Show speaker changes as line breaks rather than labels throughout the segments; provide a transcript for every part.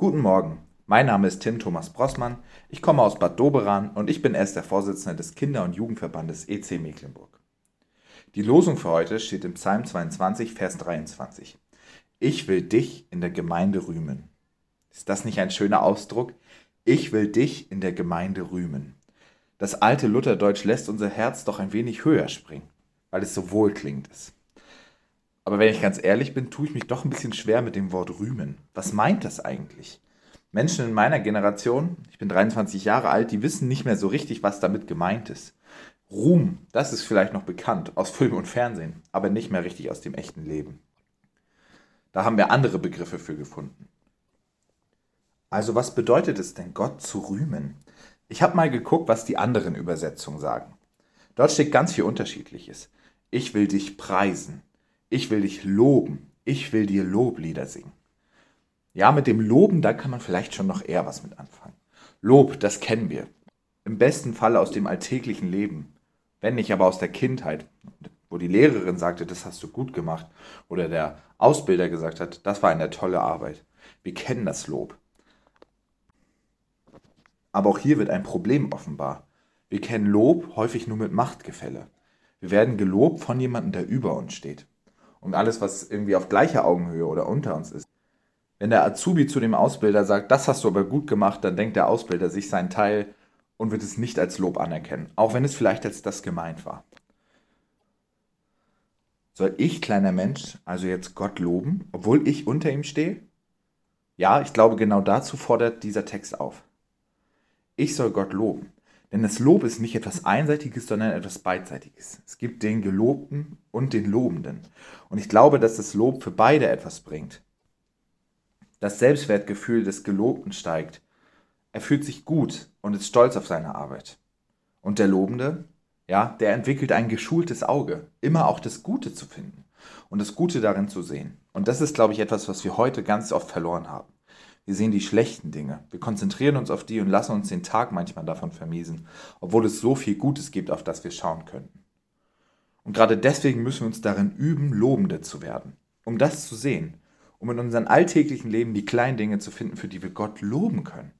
Guten Morgen, mein Name ist Tim Thomas Brossmann, ich komme aus Bad Doberan und ich bin erst der Vorsitzende des Kinder- und Jugendverbandes EC Mecklenburg. Die Losung für heute steht im Psalm 22, Vers 23. Ich will dich in der Gemeinde rühmen. Ist das nicht ein schöner Ausdruck? Ich will dich in der Gemeinde rühmen. Das alte Lutherdeutsch lässt unser Herz doch ein wenig höher springen, weil es so wohlklingend ist. Aber wenn ich ganz ehrlich bin, tue ich mich doch ein bisschen schwer mit dem Wort rühmen. Was meint das eigentlich? Menschen in meiner Generation, ich bin 23 Jahre alt, die wissen nicht mehr so richtig, was damit gemeint ist. Ruhm, das ist vielleicht noch bekannt aus Film und Fernsehen, aber nicht mehr richtig aus dem echten Leben. Da haben wir andere Begriffe für gefunden. Also was bedeutet es denn, Gott zu rühmen? Ich habe mal geguckt, was die anderen Übersetzungen sagen. Dort steht ganz viel Unterschiedliches. Ich will dich preisen. Ich will dich loben. Ich will dir Loblieder singen. Ja, mit dem Loben, da kann man vielleicht schon noch eher was mit anfangen. Lob, das kennen wir. Im besten Fall aus dem alltäglichen Leben. Wenn nicht aber aus der Kindheit, wo die Lehrerin sagte, das hast du gut gemacht. Oder der Ausbilder gesagt hat, das war eine tolle Arbeit. Wir kennen das Lob. Aber auch hier wird ein Problem offenbar. Wir kennen Lob häufig nur mit Machtgefälle. Wir werden gelobt von jemandem, der über uns steht und alles, was irgendwie auf gleicher Augenhöhe oder unter uns ist. Wenn der Azubi zu dem Ausbilder sagt, das hast du aber gut gemacht, dann denkt der Ausbilder sich seinen Teil und wird es nicht als Lob anerkennen, auch wenn es vielleicht als das gemeint war. Soll ich, kleiner Mensch, also jetzt Gott loben, obwohl ich unter ihm stehe? Ja, ich glaube, genau dazu fordert dieser Text auf. Ich soll Gott loben. Denn das Lob ist nicht etwas Einseitiges, sondern etwas Beidseitiges. Es gibt den Gelobten und den Lobenden. Und ich glaube, dass das Lob für beide etwas bringt. Das Selbstwertgefühl des Gelobten steigt. Er fühlt sich gut und ist stolz auf seine Arbeit. Und der Lobende, ja, der entwickelt ein geschultes Auge, immer auch das Gute zu finden und das Gute darin zu sehen. Und das ist, glaube ich, etwas, was wir heute ganz oft verloren haben. Wir sehen die schlechten Dinge. Wir konzentrieren uns auf die und lassen uns den Tag manchmal davon vermiesen, obwohl es so viel Gutes gibt, auf das wir schauen könnten. Und gerade deswegen müssen wir uns darin üben, Lobende zu werden, um das zu sehen, um in unserem alltäglichen Leben die kleinen Dinge zu finden, für die wir Gott loben können.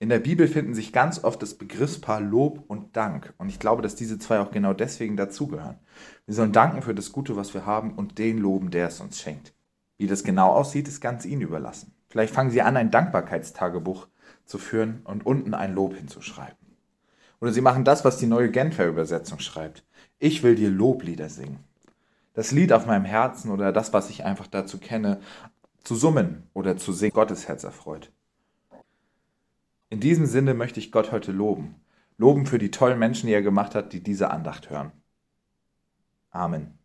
In der Bibel finden sich ganz oft das Begriffspaar Lob und Dank. Und ich glaube, dass diese zwei auch genau deswegen dazugehören. Wir sollen danken für das Gute, was wir haben und den loben, der es uns schenkt. Wie das genau aussieht, ist ganz Ihnen überlassen. Vielleicht fangen Sie an, ein Dankbarkeitstagebuch zu führen und unten ein Lob hinzuschreiben. Oder Sie machen das, was die neue Genfer Übersetzung schreibt. Ich will dir Loblieder singen. Das Lied auf meinem Herzen oder das, was ich einfach dazu kenne, zu summen oder zu singen, Gottes Herz erfreut. In diesem Sinne möchte ich Gott heute loben. Loben für die tollen Menschen, die er gemacht hat, die diese Andacht hören. Amen.